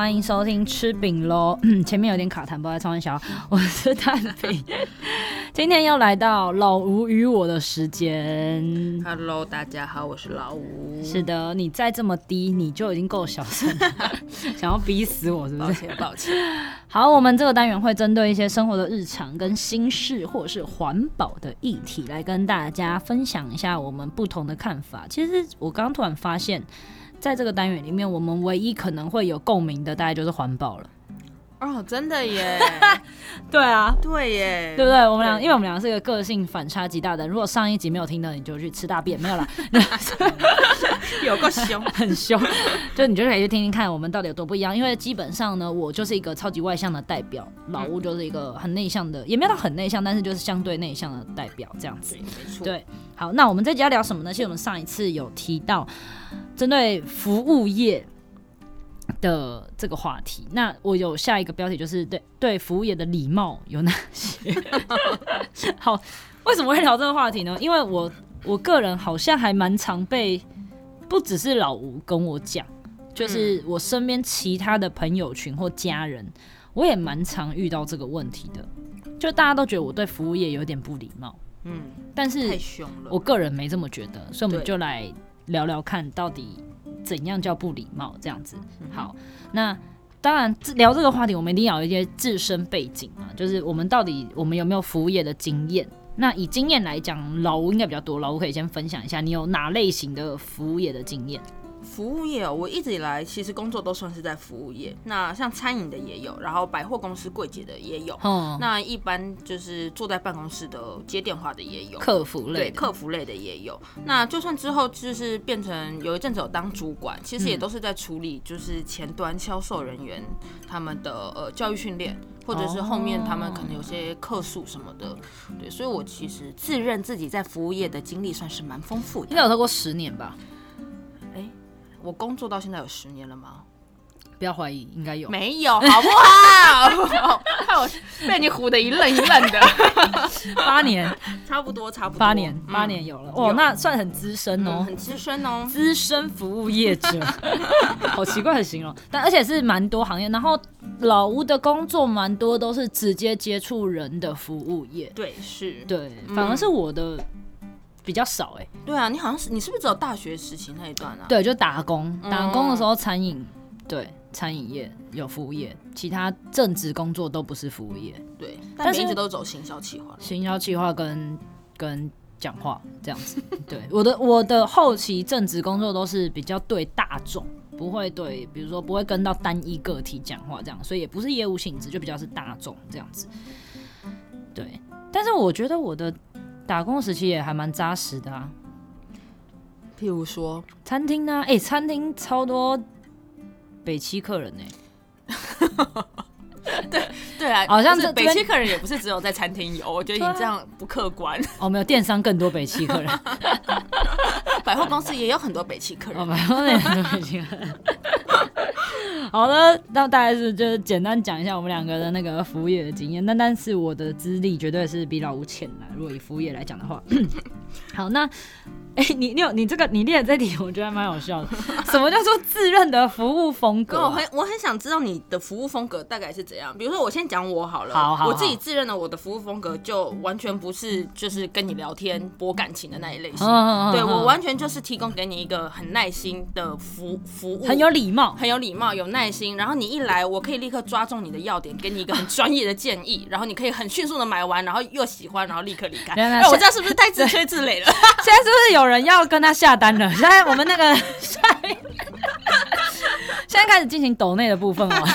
欢迎收听吃饼喽。前面有点卡痰，不好意思，超小，我是蛋饼。今天又来到老吴与我的时间。Hello，大家好，我是老吴。是的，你再这么低，你就已经够小声，想要逼死我是不是？抱歉，抱歉。好，我们这个单元会针对一些生活的日常跟心事，或者是环保的议题，来跟大家分享一下我们不同的看法。其实我刚刚突然发现。在这个单元里面，我们唯一可能会有共鸣的，大概就是环保了。哦，真的耶！对啊，对耶，对不对？我们俩，因为我们俩是一个个性反差极大的。如果上一集没有听到，你就去吃大便，没有啦。有个凶，很凶，就你就可以去听听看，我们到底有多不一样。因为基本上呢，我就是一个超级外向的代表，老吴就是一个很内向的，也没有到很内向，但是就是相对内向的代表这样子。没错。对，好，那我们这集要聊什么呢？其实我们上一次有提到针对服务业的这个话题，那我有下一个标题，就是对对服务业的礼貌有哪些？好，为什么会聊这个话题呢？因为我我个人好像还蛮常被，不只是老吴跟我讲，就是我身边其他的朋友群或家人，我也蛮常遇到这个问题的，就大家都觉得我对服务业有点不礼貌，嗯，但是太凶了，我个人没这么觉得，所以我们就来聊聊看到底。怎样叫不礼貌？这样子好。那当然，聊这个话题，我们一定要有一些自身背景啊，就是我们到底我们有没有服务业的经验？那以经验来讲，老吴应该比较多，老吴可以先分享一下，你有哪类型的服务业的经验？服务业哦，我一直以来其实工作都算是在服务业。那像餐饮的也有，然后百货公司柜姐的也有。嗯。那一般就是坐在办公室的接电话的也有，客服类客服类的也有。那就算之后就是变成有一阵子有当主管，其实也都是在处理就是前端销售人员他们的呃教育训练，或者是后面他们可能有些客诉什么的。对，所以我其实自认自己在服务业的经历算是蛮丰富的，应该有超过十年吧。我工作到现在有十年了吗？不要怀疑，应该有。没有，好不好？看我被你唬得一愣一愣的。八年，差不多，差不多。八年，八年有了。哦，那算很资深哦，很资深哦，资深服务业者。好奇怪的形容，但而且是蛮多行业。然后老吴的工作蛮多都是直接接触人的服务业。对，是。对，反而是我的。比较少哎、欸，对啊，你好像是你是不是只有大学时期那一段啊？对，就打工，打工的时候餐饮，对，餐饮业有服务业，其他正职工作都不是服务业，对，但是一直都走行销企划，行销企划跟跟讲话这样子。对，我的我的后期正职工作都是比较对大众，不会对，比如说不会跟到单一个体讲话这样，所以也不是业务性质，就比较是大众这样子。对，但是我觉得我的。打工时期也还蛮扎实的啊，譬如说餐厅呢，哎，餐厅超多北七客人呢。对对啊，好像是北七客人也不是只有在餐厅有，我觉得你这样不客观。哦，没有，电商更多北七客人，百货公司也有很多北七客人，哦，百货也有很多北七客人。好的，那大概是就是简单讲一下我们两个的那个服务业的经验。那但是我的资历绝对是比老吴浅的，如果以服务业来讲的话。好，那。哎、欸，你你有你这个你列的这题，我觉得蛮好笑的。什么叫做自认的服务风格、啊？我很我很想知道你的服务风格大概是怎样。比如说，我先讲我好了。好，好，好，我自己自认的我的服务风格就完全不是就是跟你聊天博感情的那一类型。嗯、对，我完全就是提供给你一个很耐心的服服务，很有礼貌，很有礼貌，有耐心。然后你一来，我可以立刻抓中你的要点，给你一个很专业的建议，然后你可以很迅速的买完，然后又喜欢，然后立刻离开。哎，我这样是不是太自吹自现在是不是有人要跟他？下单了，现在我们那个 现在开始进行抖内的部分哦。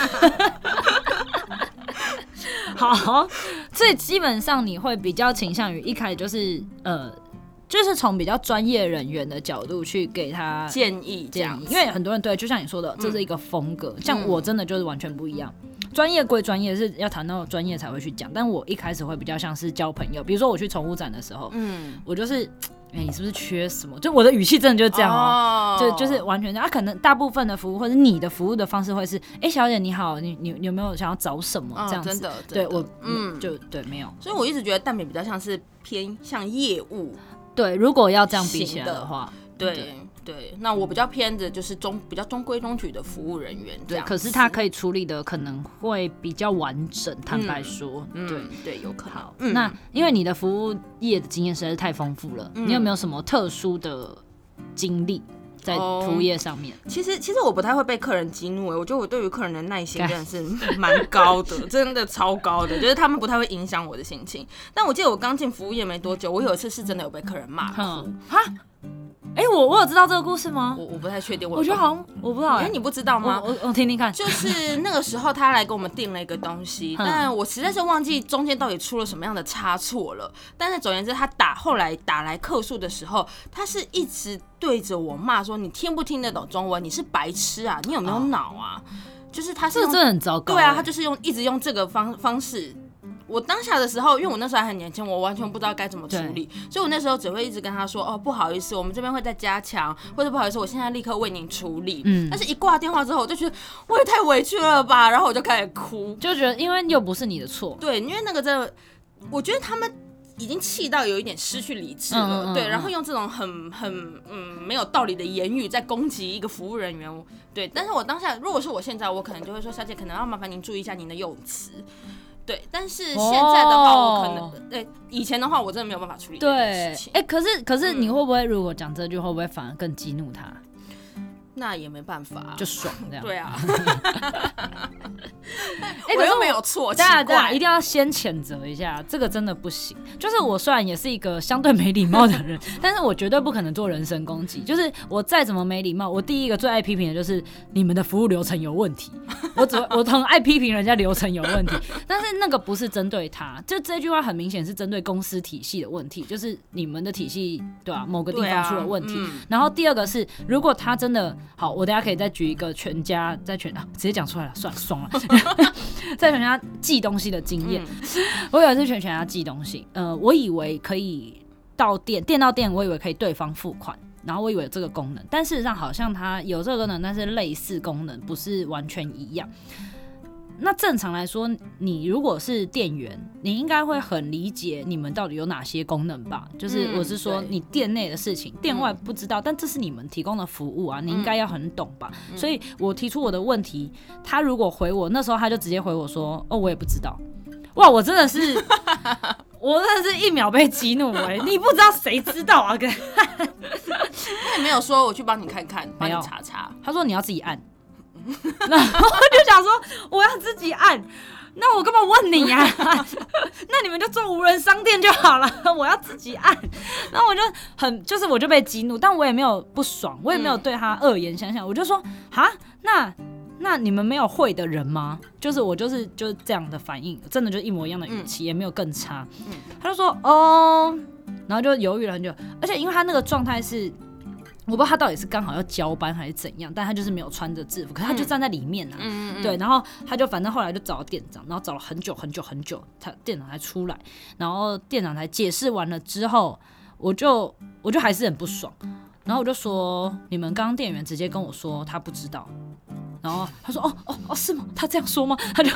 好，所以基本上你会比较倾向于一开始就是呃，就是从比较专业人员的角度去给他建议，这样，因为很多人对，就像你说的，这是一个风格，像我真的就是完全不一样。专业归专业，是要谈到专业才会去讲，但我一开始会比较像是交朋友，比如说我去宠物展的时候，嗯，我就是。哎、欸，你是不是缺什么？就我的语气真的就是这样哦、喔，oh. 就就是完全，他可能大部分的服务或者你的服务的方式会是，哎、欸，小姐你好，你你你有没有想要找什么这样子？Oh, 真的，真的，对我，嗯，就对，没有。所以我一直觉得蛋饼比较像是偏向业务，对，如果要这样比起来的话，的对。对，那我比较偏的就是中比较中规中矩的服务人员。对，可是他可以处理的可能会比较完整。坦白说，嗯、对、嗯、对，有可能。好，嗯、那因为你的服务业的经验实在是太丰富了，嗯、你有没有什么特殊的经历？在服务业上面，其实其实我不太会被客人激怒哎，我觉得我对于客人的耐心真的是蛮高的，真的超高的，就是他们不太会影响我的心情。但我记得我刚进服务业没多久，我有一次是真的有被客人骂哭哈。哎、欸，我我有知道这个故事吗？我我不太确定我，我觉得好像我不知道、欸。哎、欸，你不知道吗？我我听听看。就是那个时候他来给我们订了一个东西，但我实在是忘记中间到底出了什么样的差错了。但是总而言之，他打后来打来客诉的时候，他是一直对着我骂说：“你听不听得懂中文？你是白痴啊？你有没有脑啊？”哦、就是他是这真的很糟糕。对啊，他就是用一直用这个方方式。我当下的时候，因为我那时候还很年轻，我完全不知道该怎么处理，所以我那时候只会一直跟他说：“哦，不好意思，我们这边会再加强，或者不好意思，我现在立刻为您处理。”嗯，但是一挂电话之后，我就觉得我也太委屈了吧，然后我就开始哭，就觉得因为又不是你的错，对，因为那个真的，我觉得他们已经气到有一点失去理智了，嗯嗯嗯对，然后用这种很很嗯没有道理的言语在攻击一个服务人员，对，但是我当下如果是我现在，我可能就会说：“小姐，可能要麻烦您注意一下您的用词。”对，但是现在的话，我可能对、oh. 以前的话，我真的没有办法处理这件事情。对，哎、欸，可是可是你会不会如果讲这句，会不会反而更激怒他？那也没办法，就爽这样。对啊，哎，我又没有错，大家一定要先谴责一下，这个真的不行。就是我虽然也是一个相对没礼貌的人，但是我绝对不可能做人身攻击。就是我再怎么没礼貌，我第一个最爱批评的就是你们的服务流程有问题。我只我很爱批评人家流程有问题，但是那个不是针对他，就这句话很明显是针对公司体系的问题，就是你们的体系对吧、啊？某个地方出了问题。啊嗯、然后第二个是，如果他真的。好，我等下可以再举一个全家在全啊，直接讲出来了，算了，爽了，在全家寄东西的经验，嗯、我有一次全全家寄东西，呃，我以为可以到店，店到店，我以为可以对方付款，然后我以为有这个功能，但事实上好像它有这个功能，但是类似功能不是完全一样。那正常来说，你如果是店员，你应该会很理解你们到底有哪些功能吧？就是我是说，你店内的事情，嗯、店外不知道，但这是你们提供的服务啊，你应该要很懂吧？嗯、所以我提出我的问题，他如果回我，那时候他就直接回我说：“哦，我也不知道。”哇，我真的是，我真的是一秒被激怒哎、欸！你不知道谁知道啊？哥，他也没有说我去帮你看看，帮你查查，他说你要自己按。然后我就想说，我要自己按，那我干嘛问你呀、啊？那你们就做无人商店就好了。我要自己按，然后我就很，就是我就被激怒，但我也没有不爽，我也没有对他恶言相向，我就说，哈，那那你们没有会的人吗？就是我就是就是这样的反应，真的就一模一样的语气，也没有更差。他就说，哦，然后就犹豫了很久，而且因为他那个状态是。我不知道他到底是刚好要交班还是怎样，但他就是没有穿着制服，可是他就站在里面啊。嗯、对，然后他就反正后来就找了店长，然后找了很久很久很久，他店长才出来，然后店长才解释完了之后，我就我就还是很不爽，然后我就说，你们刚刚店员直接跟我说他不知道。然后他说：“哦哦哦，是吗？他这样说吗？他就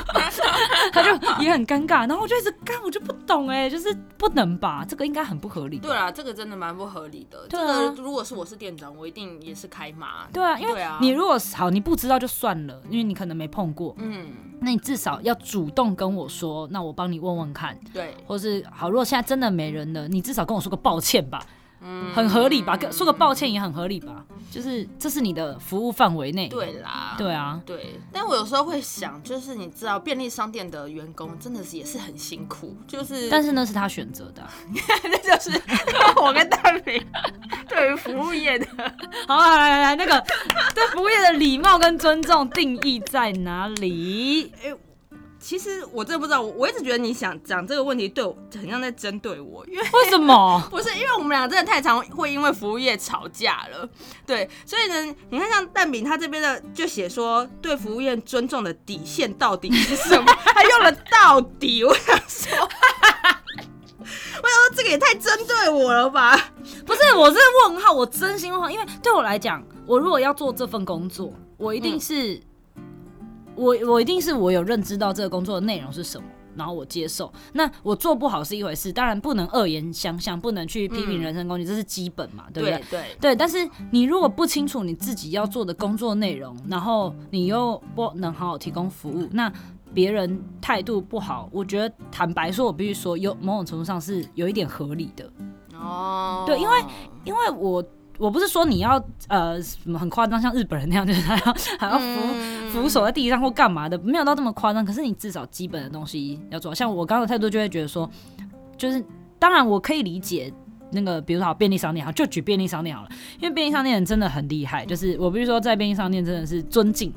他就也很尴尬。然后我就一直干，我就不懂哎，就是不能吧？这个应该很不合理。对啊，这个真的蛮不合理的。对啊，这个如果是我是店长，我一定也是开骂。对啊，因为你如果好，你不知道就算了，因为你可能没碰过。嗯，那你至少要主动跟我说，那我帮你问问看。对，或是好，如果现在真的没人了，你至少跟我说个抱歉吧。”嗯，很合理吧？跟说个抱歉也很合理吧？就是这是你的服务范围内。对啦，对啊，对。但我有时候会想，就是你知道，便利商店的员工真的是也是很辛苦，就是。但是那是他选择的，那就是 我跟大明 对于服务业的。好，来来来，那个对服务业的礼貌跟尊重定义在哪里？欸其实我真的不知道，我我一直觉得你想讲这个问题对我很像在针对我，因为为什么？不是因为我们俩真的太常会因为服务业吵架了，对，所以呢，你看像蛋饼他这边的就写说对服务业尊重的底线到底是什么？他用了到底，我想说，我想说这个也太针对我了吧？不是，我是问号，我真心问号，因为对我来讲，我如果要做这份工作，我一定是。嗯我我一定是我有认知到这个工作的内容是什么，然后我接受。那我做不好是一回事，当然不能恶言相向，不能去批评人身攻击，嗯、这是基本嘛，对不对？对对，对。但是你如果不清楚你自己要做的工作内容，然后你又不能好好提供服务，那别人态度不好，我觉得坦白说，我必须说，有某种程度上是有一点合理的。哦，对，因为因为我。我不是说你要呃什么很夸张，像日本人那样，就是还要还要扶扶手在地上或干嘛的，没有到这么夸张。可是你至少基本的东西要做。像我刚刚的态度就会觉得说，就是当然我可以理解那个，比如说好便利商店好，就举便利商店好了，因为便利商店人真的很厉害。就是我比如说在便利商店真的是尊敬，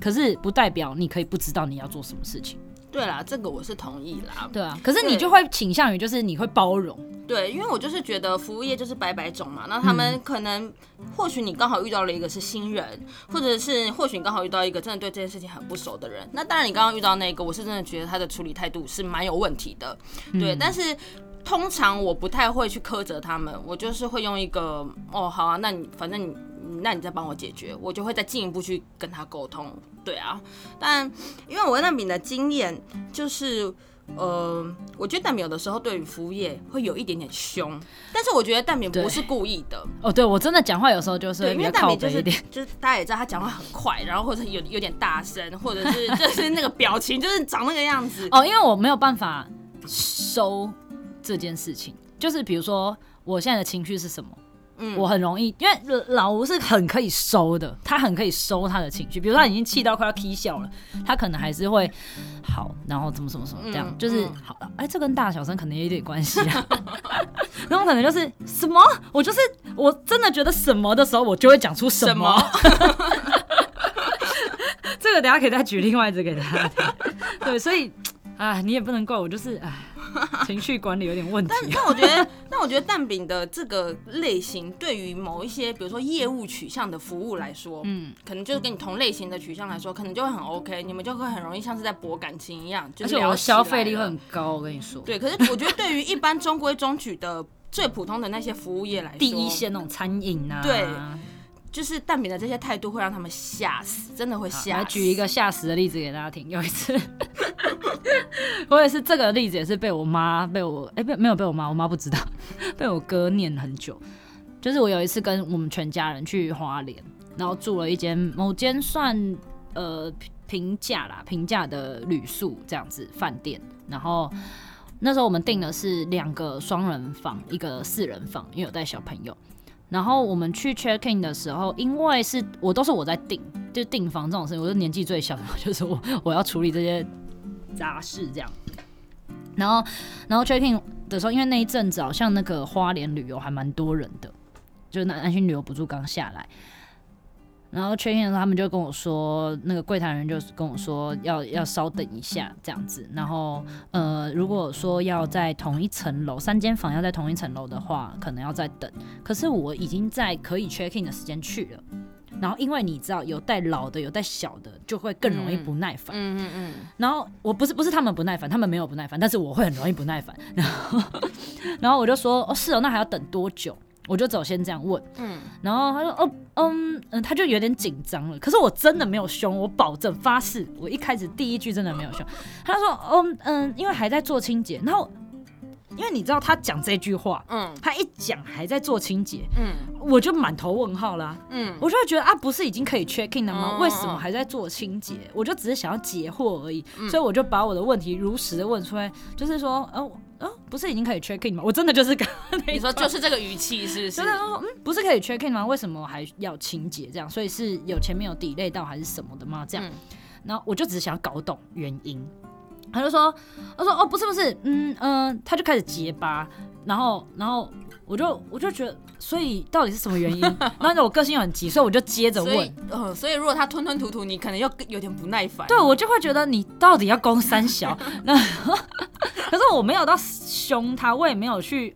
可是不代表你可以不知道你要做什么事情。对啦，这个我是同意啦。对啊，可是你就会倾向于就是你会包容。对，因为我就是觉得服务业就是百百种嘛，那他们可能或许你刚好遇到了一个是新人，或者是或许你刚好遇到一个真的对这件事情很不熟的人。那当然你刚刚遇到那个，我是真的觉得他的处理态度是蛮有问题的。对，但是通常我不太会去苛责他们，我就是会用一个哦好啊，那你反正你那你再帮我解决，我就会再进一步去跟他沟通。对啊，但因为我跟蛋饼的经验就是。呃，我觉得蛋饼有的时候对于服务业会有一点点凶，但是我觉得蛋饼不是故意的。哦，对我真的讲话有时候就是对，因为蛋饼就是就是大家也知道他讲话很快，然后或者有有点大声，或者是就是那个表情就是长那个样子。哦，因为我没有办法收这件事情，就是比如说我现在的情绪是什么。嗯，我很容易，因为老吴是很可以收的，他很可以收他的情绪。比如说他已经气到快要踢笑了，他可能还是会好，然后怎么怎么怎么这样，就是好。哎，这跟大小声可能也有点关系啊。然后可能就是什么，我就是我真的觉得什么的时候，我就会讲出什么。这个等下可以再举另外一只给大家听。对，所以啊，你也不能怪我，就是哎。情绪管理有点问题，但但我觉得，但我觉得蛋饼的这个类型，对于某一些比如说业务取向的服务来说，嗯，可能就是跟你同类型的取向来说，可能就会很 OK，你们就会很容易像是在博感情一样，就是我消费力会很高。我跟你说，对，可是我觉得对于一般中规中矩的最普通的那些服务业来说，第一线那种餐饮啊，对。就是蛋饼的这些态度会让他们吓死，真的会吓死。来举一个吓死的例子给大家听。有一次，我也是这个例子，也是被我妈被我哎，被、欸、没有被我妈，我妈不知道，被我哥念很久。就是我有一次跟我们全家人去花莲，然后住了一间某间算呃平价啦平价的旅宿这样子饭店，然后那时候我们订的是两个双人房，一个四人房，因为有带小朋友。然后我们去 check in 的时候，因为是我都是我在订，就订房这种事情，我是年纪最小的，就是我我要处理这些杂事这样。然后然后 checking 的时候，因为那一阵子好像那个花莲旅游还蛮多人的，就是那安心旅游补助刚下来。然后 checking 的时候，他们就跟我说，那个柜台人就跟我说要要稍等一下这样子。然后呃，如果说要在同一层楼，三间房要在同一层楼的话，可能要再等。可是我已经在可以 checking 的时间去了。然后因为你知道，有带老的，有带小的，就会更容易不耐烦。嗯嗯嗯。然后我不是不是他们不耐烦，他们没有不耐烦，但是我会很容易不耐烦。然后 然后我就说哦是哦，那还要等多久？我就走，先这样问，嗯，然后他说，哦，嗯，嗯，他就有点紧张了。可是我真的没有凶，我保证发誓，我一开始第一句真的没有凶。他说，哦，嗯，因为还在做清洁。然后，因为你知道他讲这句话，嗯，他一讲还在做清洁，嗯，我就满头问号啦，嗯，我就会觉得啊，不是已经可以 check in 了吗？为什么还在做清洁？我就只是想要解惑而已，所以我就把我的问题如实的问出来，就是说，哦。哦，不是已经可以 check in 吗？我真的就是刚刚，你说就是这个语气是不是？真的说，嗯，不是可以 check in 吗？为什么还要清洁这样？所以是有前面有 delay 到还是什么的吗？这样，嗯、然后我就只是想要搞懂原因。他就说，他说哦，不是不是，嗯嗯、呃，他就开始结巴，然后然后我就我就觉得，所以到底是什么原因？然后我个性又很急，所以我就接着问，嗯、呃，所以如果他吞吞吐吐，你可能又有点不耐烦。对，我就会觉得你到底要攻三小？那可是我没有到凶他，我也没有去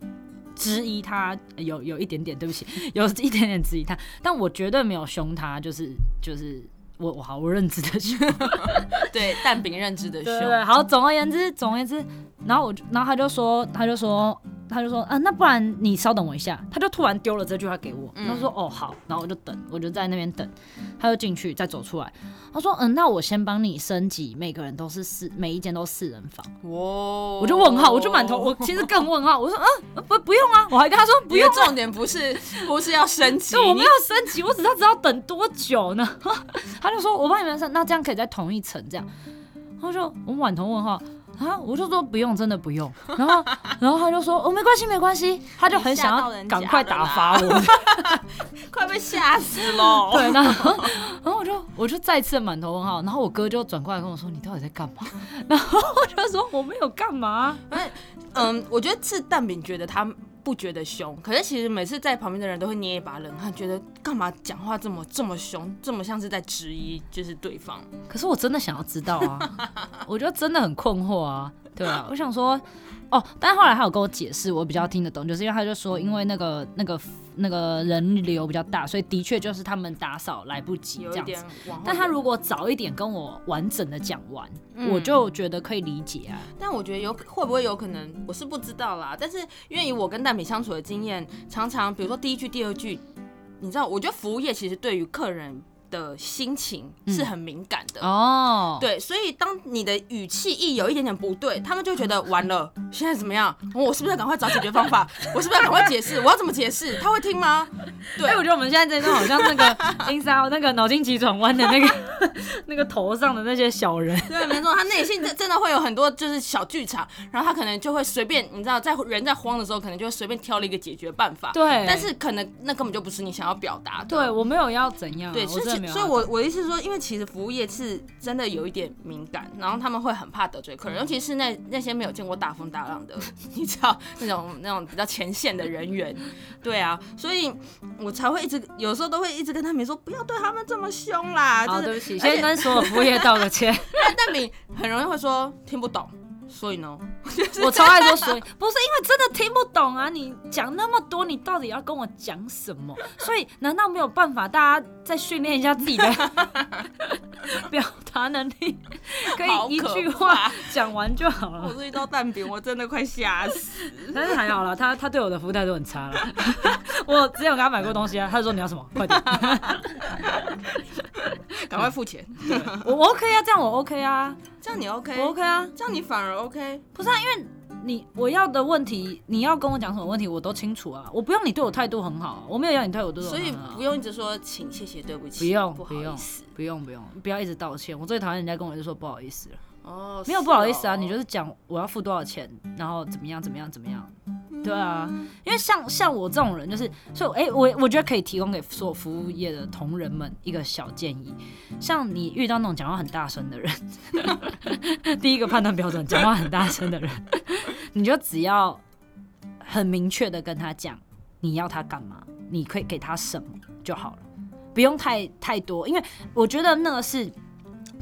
质疑他，有有一点点，对不起，有一点点质疑他，但我绝对没有凶他，就是就是。我我好，我认知的凶，对蛋饼认知的凶，对，好，总而言之，总而言之，然后我就，然后他就说，他就说，他就说，啊，那不然你稍等我一下。他就突然丢了这句话给我，他说，嗯、哦好，然后我就等，我就在那边等。他就进去再走出来，他说，嗯，那我先帮你升级，每个人都是四，每一间都四人房。哇，我就问号，我就满头，我其实更问号。我说，嗯，不不用啊，我还跟他说不用。重点不是不是要升级，我没有升级，我只要知道等多久呢？他就说，我帮你们升，那这样可以在同一层这样。他就我满头问号。啊！我就说不用，真的不用。然后，然后他就说哦，没关系，没关系。他就很想要赶快打发我，快被吓死了。对，然后，然后我就我就再次满头问号。然后我哥就转过来跟我说：“你到底在干嘛？”然后我就说：“我没有干嘛。”嗯，我觉得是蛋饼觉得他。不觉得凶，可是其实每次在旁边的人都会捏一把冷汗，觉得干嘛讲话这么这么凶，这么像是在质疑就是对方。可是我真的想要知道啊，我觉得真的很困惑啊，对啊，我想说。哦，但后来他有跟我解释，我比较听得懂，就是因为他就说，因为那个那个那个人流比较大，所以的确就是他们打扫来不及这样子。但他如果早一点跟我完整的讲完，嗯，我就觉得可以理解啊。但我觉得有会不会有可能，我是不知道啦。但是因为以我跟蛋饼相处的经验，常常比如说第一句、第二句，你知道，我觉得服务业其实对于客人。的心情是很敏感的哦，对，所以当你的语气一有一点点不对，他们就觉得完了，现在怎么样？我是不是要赶快找解决方法？我是不是要赶快解释？我要怎么解释？他会听吗？对，我觉得我们现在这种好像那个 inside 那个脑筋急转弯的那个 那个头上的那些小人，对，没错，他内心真真的会有很多就是小剧场，然后他可能就会随便，你知道，在人在慌的时候，可能就会随便挑了一个解决办法，对，但是可能那根本就不是你想要表达的，对我没有要怎样，对，是。所以，我我的意思是说，因为其实服务业是真的有一点敏感，然后他们会很怕得罪客人，尤其是那那些没有见过大风大浪的，你知道那种那种比较前线的人员，对啊，所以我才会一直有时候都会一直跟他们说，不要对他们这么凶啦。好，对不起，先跟所有服务业道个歉。但你很容易会说听不懂。所以呢，我超爱说所以，不是因为真的听不懂啊！你讲那么多，你到底要跟我讲什么？所以难道没有办法，大家再训练一下自己的 表达能力，可以一句话讲完就好了？我是一道蛋饼，我真的快吓死。但是还好啦，他他对我的服务态度很差了。我之前有给他买过东西啊，他就说你要什么，快点，赶快付钱。我 OK 啊，这样我 OK 啊，这样你 OK，我 OK 啊，这样你反而。OK，不是啊，因为你我要的问题，你要跟我讲什么问题，我都清楚啊。我不用你对我态度很好，我没有要你对我态度所以不用一直说请、谢谢、对不起，不用，不不用，不用，不用，不要一直道歉。我最讨厌人家跟我就说不好意思了。哦，没有不好意思啊，你就是讲我要付多少钱，然后怎么样，怎么样，怎么样。对啊，因为像像我这种人，就是所以哎、欸，我我觉得可以提供给所有服务业的同仁们一个小建议，像你遇到那种讲话很大声的人，第一个判断标准，讲话很大声的人，你就只要很明确的跟他讲你要他干嘛，你可以给他什么就好了，不用太太多，因为我觉得那个是。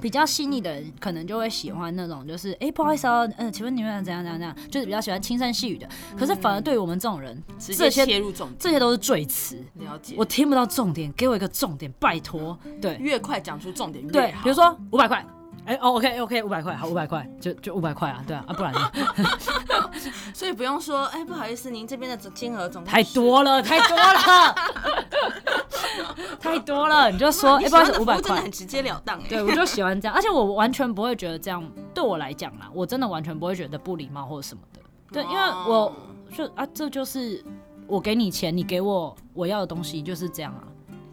比较细腻的人可能就会喜欢那种，就是哎、欸，不好意思哦，嗯、呃，请问你们怎样怎样怎样，就是比较喜欢轻声细语的。可是反而对于我们这种人，嗯、这些入重点，这些都是赘词。了解，我听不到重点，给我一个重点，拜托。对，越快讲出重点越好。对，比如说五百块。哎、欸、哦，OK OK，五百块，好，五百块，就就五百块啊，对啊，啊不然呢？所以不用说，哎、欸，不好意思，您这边的总金额总太多了，太多了，太多了，你就说，哎、欸，不好意思，五百块，真的很直截了当，哎，对，我就喜欢这样，而且我完全不会觉得这样对我来讲啦，我真的完全不会觉得不礼貌或者什么的，对，因为我就啊，这就是我给你钱，你给我我要的东西就是这样啊，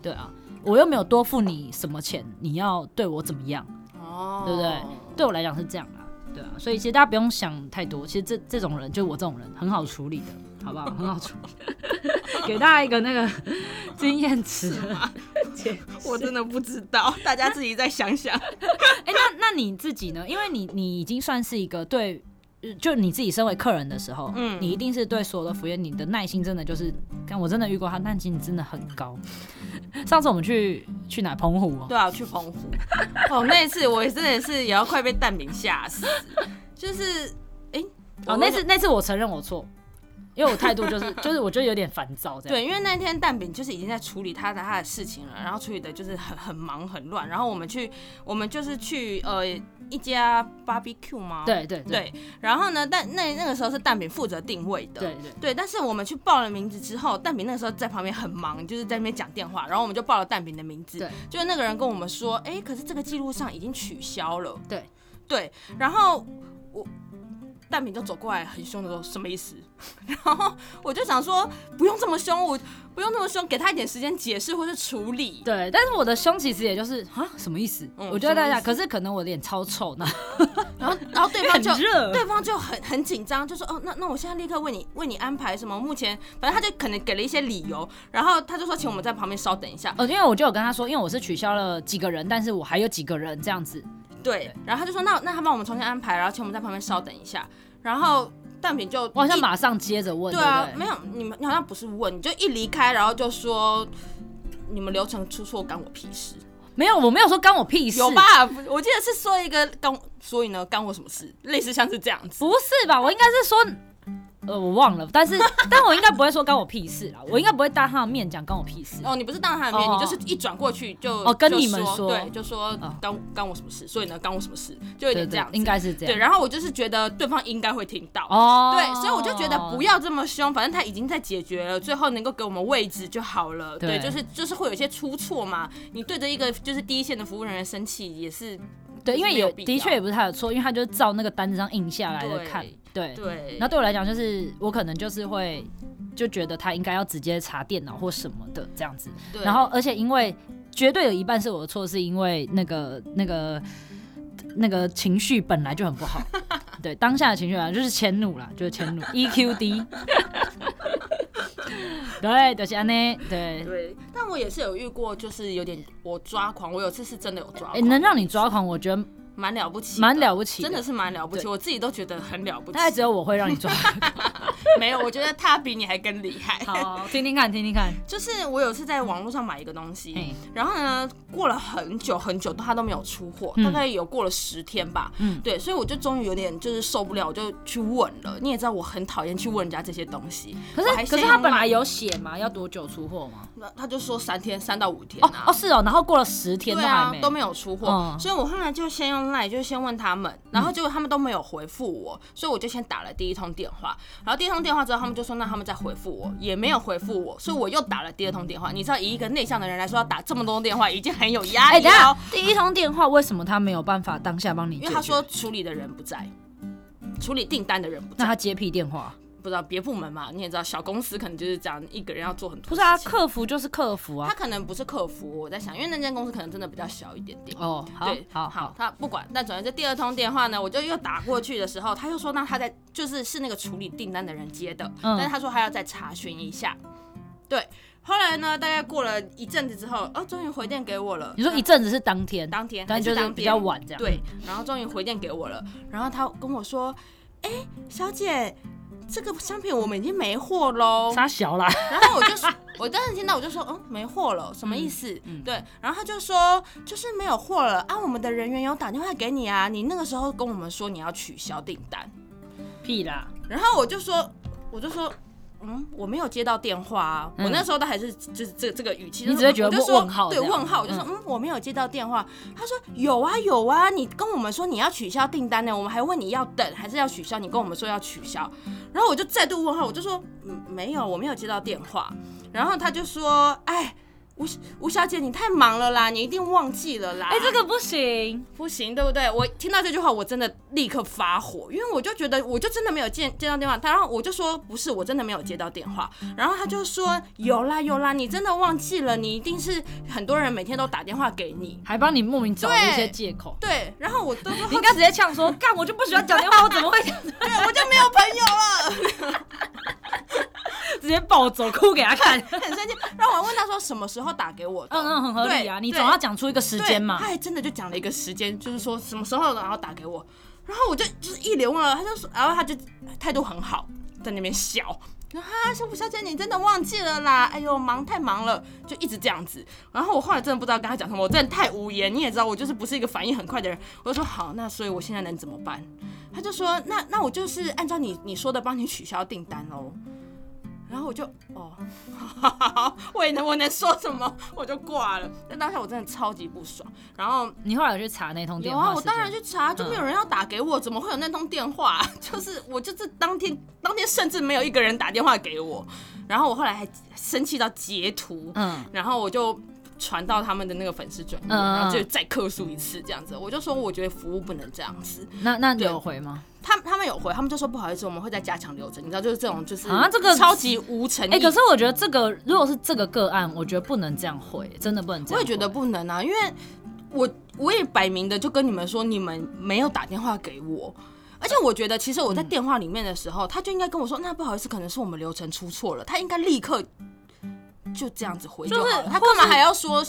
对啊，我又没有多付你什么钱，你要对我怎么样？哦，对不对？对我来讲是这样啊，对啊，所以其实大家不用想太多，其实这这种人就我这种人很好处理的，好不好？很好处理，给大家一个那个经验值吗？我真的不知道，大家自己再想想。哎、欸，那那你自己呢？因为你你已经算是一个对。就你自己身为客人的时候，嗯，你一定是对所有的服务员，你的耐心真的就是，看我真的遇过他，耐心真的很高。上次我们去去哪？澎湖哦。对啊，去澎湖。哦，那一次我也真的是也要快被蛋饼吓死。就是，哎、欸，哦，那次那次我承认我错。因为我态度就是就是我觉得有点烦躁这样。对，因为那天蛋饼就是已经在处理他的他的事情了，然后处理的就是很很忙很乱，然后我们去我们就是去呃一家 barbecue 吗？对对对，对。然后呢，但那那个时候是蛋饼负责定位的，对对对。但是我们去报了名字之后，蛋饼那个时候在旁边很忙，就是在那边讲电话，然后我们就报了蛋饼的名字，对。就是那个人跟我们说，哎、欸，可是这个记录上已经取消了，对对。然后我。蛋饼就走过来，很凶的说：“什么意思？” 然后我就想说：“不用这么凶，我不用那么凶，给他一点时间解释或是处理。”对，但是我的凶其实也就是啊，什么意思？嗯、我觉得大家，可是可能我脸超臭呢。然后，然后对方就对方就很很紧张，就说：“哦，那那我现在立刻为你为你安排什么？目前反正他就可能给了一些理由，然后他就说，请我们在旁边稍等一下。哦，因为我就有跟他说，因为我是取消了几个人，但是我还有几个人这样子。”对，然后他就说，那那他帮我们重新安排，然后请我们在旁边稍等一下。然后蛋饼就我好像马上接着问，对啊，对对没有，你们你好像不是问，你就一离开，然后就说你们流程出错，干我屁事？没有，我没有说干我屁事，有吧？我记得是说一个干，所以呢，干我什么事？类似像是这样子，不是吧？我应该是说。呃，我忘了，但是，但我应该不会说关我屁事啦，我应该不会当他的面讲关我屁事。哦，你不是当他的面，哦、你就是一转过去就哦跟你们说，对，就说干干我什么事，所以呢，干我什么事，就有点这样应该是这样。对，然后我就是觉得对方应该会听到，哦，对，所以我就觉得不要这么凶，反正他已经在解决了，最后能够给我们位置就好了。对，对，就是就是会有一些出错嘛，你对着一个就是第一线的服务人员生气也是。对，因为有的确也不是他的错，因为他就是照那个单子上印下来的看。对对。那对，对我来讲，就是我可能就是会就觉得他应该要直接查电脑或什么的这样子。对。然后，而且因为绝对有一半是我的错，是因为那个那个那个情绪本来就很不好。对，当下的情绪啊，就是迁怒啦，就是迁怒，EQ 低。对，就是安呢。对对，但我也是有遇过，就是有点我抓狂。我有次是真的有抓狂，哎，能让你抓狂，我觉得蛮了不起，蛮了不起，真的是蛮了不起，我自己都觉得很了不起。大概只有我会让你抓狂。没有，我觉得他比你还更厉害。好，听听看，听听看。就是我有次在网络上买一个东西，然后呢，过了很久很久，他都没有出货，大概有过了十天吧。嗯，对，所以我就终于有点就是受不了，我就去问了。你也知道我很讨厌去问人家这些东西。可是可是他本来有写嘛？要多久出货吗？那他就说三天，三到五天。哦哦，是哦。然后过了十天都还没都没有出货，所以我后来就先用 LINE，就先问他们，然后结果他们都没有回复我，所以我就先打了第一通电话，然后第一通。电话之后，他们就说那他们再回复我，也没有回复我，所以我又打了第二通电话。你知道，以一个内向的人来说，要打这么多通电话已经很有压力了。欸，第一通电话为什么他没有办法当下帮你？因为他说处理的人不在，处理订单的人不在。那他接屁电话？不知道别部门嘛？你也知道，小公司可能就是这样，一个人要做很多。不是啊，客服就是客服啊。他可能不是客服，我在想，因为那间公司可能真的比较小一点点。哦，好，对，好好，他不管。但总之，这第二通电话呢，我就又打过去的时候，他又说，那他在就是是那个处理订单的人接的，嗯、但是他说他要再查询一下。对，后来呢，大概过了一阵子之后，哦，终于回电给我了。你说一阵子是当天？当天，但就是比较晚这样。对，然后终于回电给我了，然后他跟我说，哎、欸，小姐。这个商品我们已经没货喽，杀小啦。然后我就说，我当时听到我就说，嗯，没货了，什么意思？嗯，嗯对。然后他就说，就是没有货了啊，我们的人员有打电话给你啊，你那个时候跟我们说你要取消订单，屁啦。然后我就说，我就说。嗯，我没有接到电话啊，嗯、我那时候都还是就是这这个语气，你只会觉得问号，对问号，我就说嗯，我没有接到电话。他说有啊有啊，你跟我们说你要取消订单呢，我们还问你要等还是要取消，你跟我们说要取消，然后我就再度问号，我就说嗯没有，我没有接到电话，然后他就说哎。吴吴小姐，你太忙了啦，你一定忘记了啦。哎、欸，这个不行，不行，对不对？我听到这句话，我真的立刻发火，因为我就觉得，我就真的没有接接到电话。他然后我就说，不是，我真的没有接到电话。然后他就说，有啦有啦，你真的忘记了，你一定是很多人每天都打电话给你，还帮你莫名找一些借口。对，然后我都应该直接呛说，干，我就不喜欢讲电话，我怎么会？对，我就没有朋友了。直接暴走，哭给他看，很生气。然后我问他说什么时候打给我的？嗯嗯，很合理啊，你总要讲出一个时间嘛。他还真的就讲了一个时间，就是说什么时候然后打给我。然后我就就是一脸问了，他就说，然后他就态度很好，在那边笑。说哈，小虎小姐，你真的忘记了啦？哎呦，忙太忙了，就一直这样子。然后我后来真的不知道跟他讲什么，我真的太无言。你也知道，我就是不是一个反应很快的人。我就说好，那所以我现在能怎么办？他就说那那我就是按照你你说的帮你取消订单喽。然后我就哦，哈哈哈，我也能我能说什么，我就挂了。但当下我真的超级不爽。然后你后来有去查那通电话？有啊，我当然去查，就没有人要打给我，怎么会有那通电话？就是我就是当天当天甚至没有一个人打电话给我。然后我后来还生气到截图，嗯，然后我就。传到他们的那个粉丝专页，然后就再客诉一次这样子。我就说，我觉得服务不能这样子。那那你有回吗？他他们有回，他们就说不好意思，我们会再加强流程。你知道，就是这种就是啊，这个超级无诚意。哎，可是我觉得这个如果是这个个案，我觉得不能这样回，真的不能这样。我也觉得不能啊，因为我我也摆明的就跟你们说，你们没有打电话给我，而且我觉得其实我在电话里面的时候，他就应该跟我说，那不好意思，可能是我们流程出错了，他应该立刻。就这样子回就好了，就是他干嘛还要说？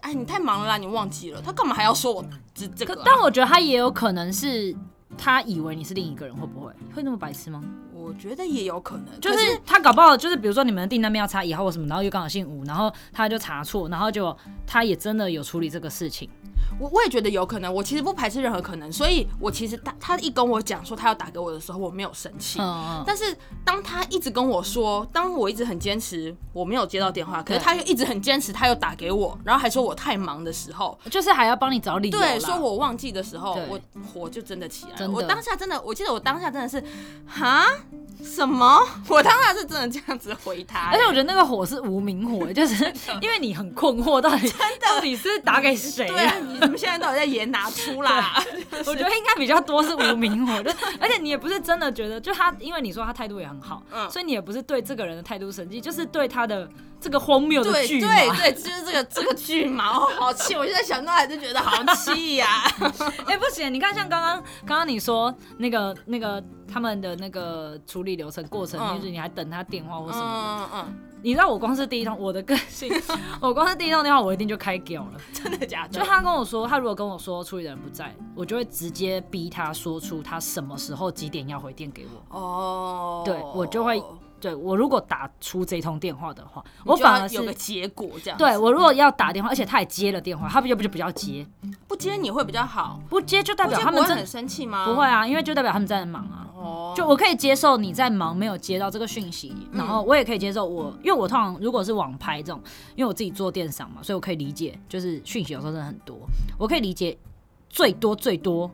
哎，你太忙了啦，你忘记了。他干嘛还要说我这这个啊？但我觉得他也有可能是他以为你是另一个人，会不会会那么白痴吗？我觉得也有可能，就是他搞不好就是比如说你们的订单没有查以后或什么，然后又刚好姓吴，然后他就查错，然后就他也真的有处理这个事情。我我也觉得有可能，我其实不排斥任何可能，所以我其实他他一跟我讲说他要打给我的时候，我没有生气。嗯嗯。但是当他一直跟我说，当我一直很坚持我没有接到电话，可是他又一直很坚持他又打给我，然后还说我太忙的时候，就是还要帮你找理由。对，说我忘记的时候，我火就真的起来了。我当下真的，我记得我当下真的是，哈？什么？我当然是真的这样子回他，而且我觉得那个火是无名火，就是因为你很困惑，到底到底是打给谁？对，你们现在到底在演哪出啦？我觉得应该比较多是无名火，就而且你也不是真的觉得，就他，因为你说他态度也很好，嗯，所以你也不是对这个人的态度生气，就是对他的这个荒谬的剧嘛，对对对，就是这个这个剧嘛，好气！我现在想到还是觉得好气呀。哎，不行，你看像刚刚刚刚你说那个那个。他们的那个处理流程过程，就是你还等他电话或什么的。嗯嗯，你知道我光是第一通，我的个性，我光是第一通电话，我一定就开掉了。真的假的？就他跟我说，他如果跟我说处理的人不在，我就会直接逼他说出他什么时候几点要回电给我。哦，对，我就会。对，我如果打出这通电话的话，我反而是有个结果这样。对，我如果要打电话，而且他也接了电话，他不就不就比较接？不接你会比较好，不接就代表他们真的很生气吗？不会啊，因为就代表他们在忙啊。哦，就我可以接受你在忙，没有接到这个讯息，然后我也可以接受我，因为我通常如果是网拍这种，因为我自己做电商嘛，所以我可以理解，就是讯息有时候真的很多，我可以理解最多最多。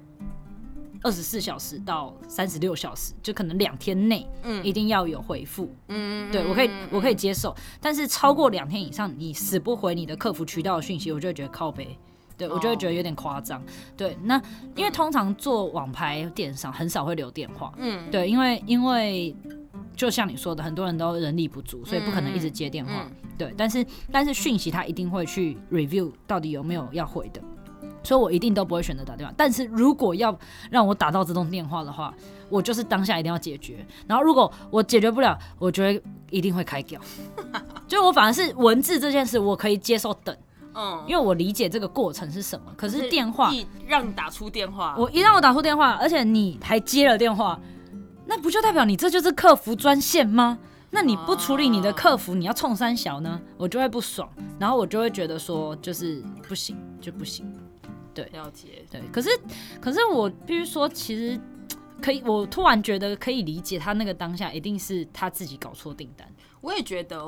二十四小时到三十六小时，就可能两天内，嗯，一定要有回复，嗯，对我可以，我可以接受。但是超过两天以上，你死不回你的客服渠道的讯息，我就会觉得靠背，对我就会觉得有点夸张。对，那因为通常做网拍电商很少会留电话，嗯，对，因为因为就像你说的，很多人都人力不足，所以不可能一直接电话，对。但是但是讯息他一定会去 review 到底有没有要回的。所以我一定都不会选择打电话，但是如果要让我打到这通电话的话，我就是当下一定要解决。然后如果我解决不了，我觉得一定会开掉。就我反而是文字这件事，我可以接受等，嗯，因为我理解这个过程是什么。可是电话一让你打出电话，我一让我打出电话，而且你还接了电话，那不就代表你这就是客服专线吗？那你不处理你的客服，你要冲三小呢？我就会不爽，然后我就会觉得说就是不行就不行。对，了解。对，可是，可是我必须说，其实可以，我突然觉得可以理解他那个当下一定是他自己搞错订单。我也觉得，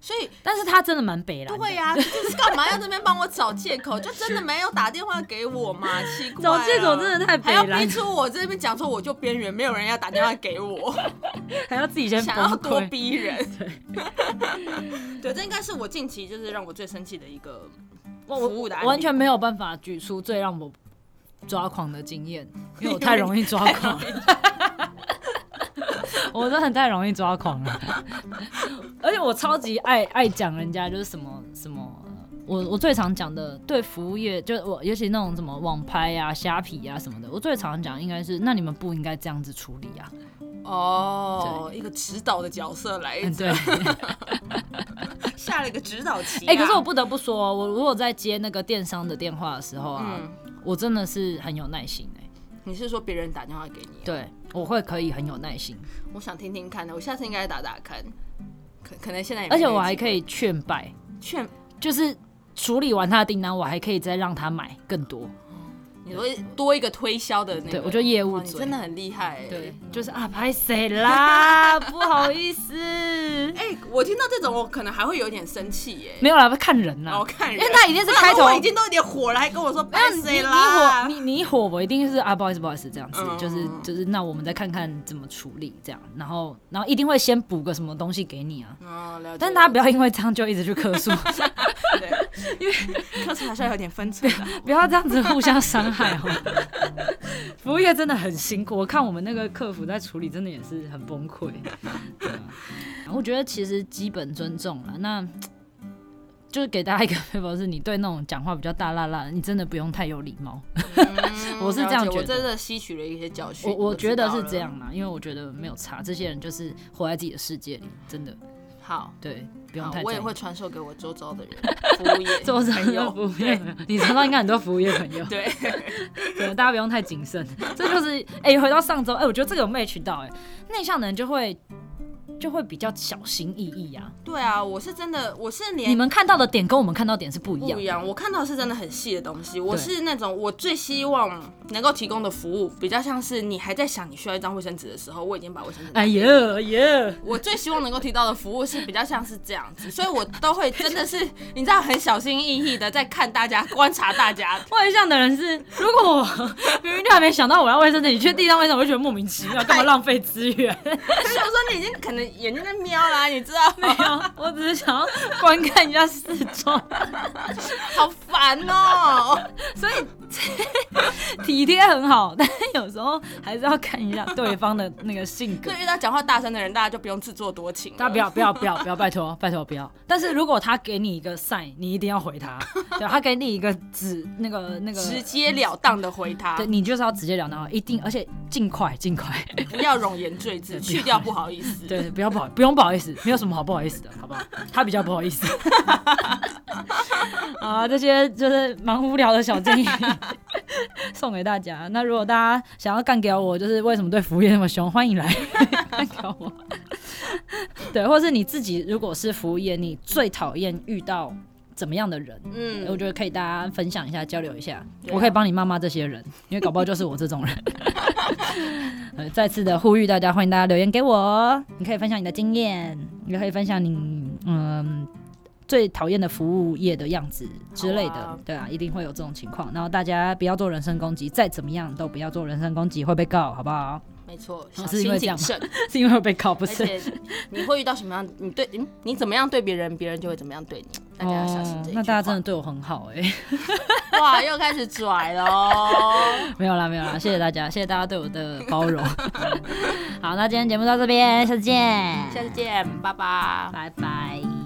所以，但是他真的蛮北烂。对呀，就是干嘛要这边帮我找借口？就真的没有打电话给我吗？奇怪，找借口真的太北了。还要逼出我这边讲说我就边缘，没有人要打电话给我，还要自己先想要多逼人。对，这应该是我近期就是让我最生气的一个。完全没有办法举出最让我抓狂的经验，因为我太容易抓狂，我真的太容易抓狂了，而且我超级爱爱讲人家就是什么什么，我我最常讲的对服务业，就我尤其那种什么网拍啊、虾皮啊什么的，我最常讲应该是，那你们不应该这样子处理啊。哦，一个指导的角色来着，对，下了一个指导棋。哎，可是我不得不说，我如果在接那个电商的电话的时候啊，我真的是很有耐心哎。你是说别人打电话给你？对，我会可以很有耐心。我想听听看的，我下次应该打打看。可可能现在，而且我还可以劝败，劝就是处理完他的订单，我还可以再让他买更多。你会多一个推销的那个，对，我觉得业务真的很厉害。对，就是啊，拍谁啦，不好意思。哎、欸，我听到这种，我可能还会有点生气耶。没有啦，看人啦，我看人，因为他一定是开头，我已经都有点火了，还跟我说拍谁啦？你你火，你你火，我一定是啊，不好意思，不好意思，这样子，嗯、就是就是，那我们再看看怎么处理，这样，然后然后一定会先补个什么东西给你啊。哦，了解。但是他不要因为这样就一直去客诉，对，因为 客诉还是要有点分寸的，不要这样子互相伤害哦。服务业真的很辛苦，我看我们那个客服在处理，真的也是很崩溃。对啊，我觉得其实基本尊重了，那就是给大家一个配方，是你对那种讲话比较大辣辣，你真的不用太有礼貌。嗯、我是这样觉得，我真的吸取了一些教训。我我觉得是这样啦，因为我觉得没有差，这些人就是活在自己的世界里，真的。好，对，不用太。我也会传授给我周遭的人，服务业，周遭的服务业，你周遭应该很多服务业朋友。对，对，大家不用太谨慎。这就是，哎、欸，回到上周，哎、欸，我觉得这个有 match 到，哎，内向的人就会。就会比较小心翼翼呀。对啊，我是真的，我是连你们看到的点跟我们看到的点是不一样。不一样，我看到的是真的很细的东西。我是那种我最希望能够提供的服务，比较像是你还在想你需要一张卫生纸的时候，我已经把卫生纸。哎呀哎呀！我最希望能够提到的服务是比较像是这样子，所以我都会真的是你知道很小心翼翼的在看大家，观察大家。外向的人是，如果我 明明就还没想到我要卫生纸，你却递上卫生纸，我就觉得莫名其妙，干嘛浪费资源？我说你已经可能。眼睛在瞄啦，你知道没有？我只是想要观看一下四周，好烦哦、喔。所以 体贴很好，但是有时候还是要看一下对方的那个性格。对，遇到讲话大声的人，大家就不用自作多情。大家不要不要不要不要，拜托拜托不要。但是如果他给你一个 sign，你一定要回他。对，他给你一个直那个那个直截了当的回他。对，你就是要直截了当，一定而且尽快尽快，不要容言赘字，去掉不好意思。对，不要不好，不用不好意思，没有什么好不好意思的，好不好？他比较不好意思。啊，这些就是蛮无聊的小建议，送给大家。那如果大家想要干掉我，就是为什么对服务业那么凶，欢迎来 干掉我。对，或是你自己如果是服务业，你最讨厌遇到怎么样的人？嗯，我觉得可以大家分享一下，交流一下。啊、我可以帮你骂骂这些人，因为搞不好就是我这种人。呃，再次的呼吁大家，欢迎大家留言给我，你可以分享你的经验，也可以分享你嗯。最讨厌的服务业的样子之类的，啊对啊，一定会有这种情况。然后大家不要做人身攻击，再怎么样都不要做人身攻击，会被告，好不好？没错，是因为这样吗？是因为会被告，不是？你会遇到什么样？你对，嗯，你怎么样对别人，别人就会怎么样对你。大家要小心这、哦、那大家真的对我很好哎、欸。哇，又开始拽了哦。没有啦，没有啦，谢谢大家，谢谢大家对我的包容。好，那今天节目到这边，下次见，下次见，拜拜，拜拜。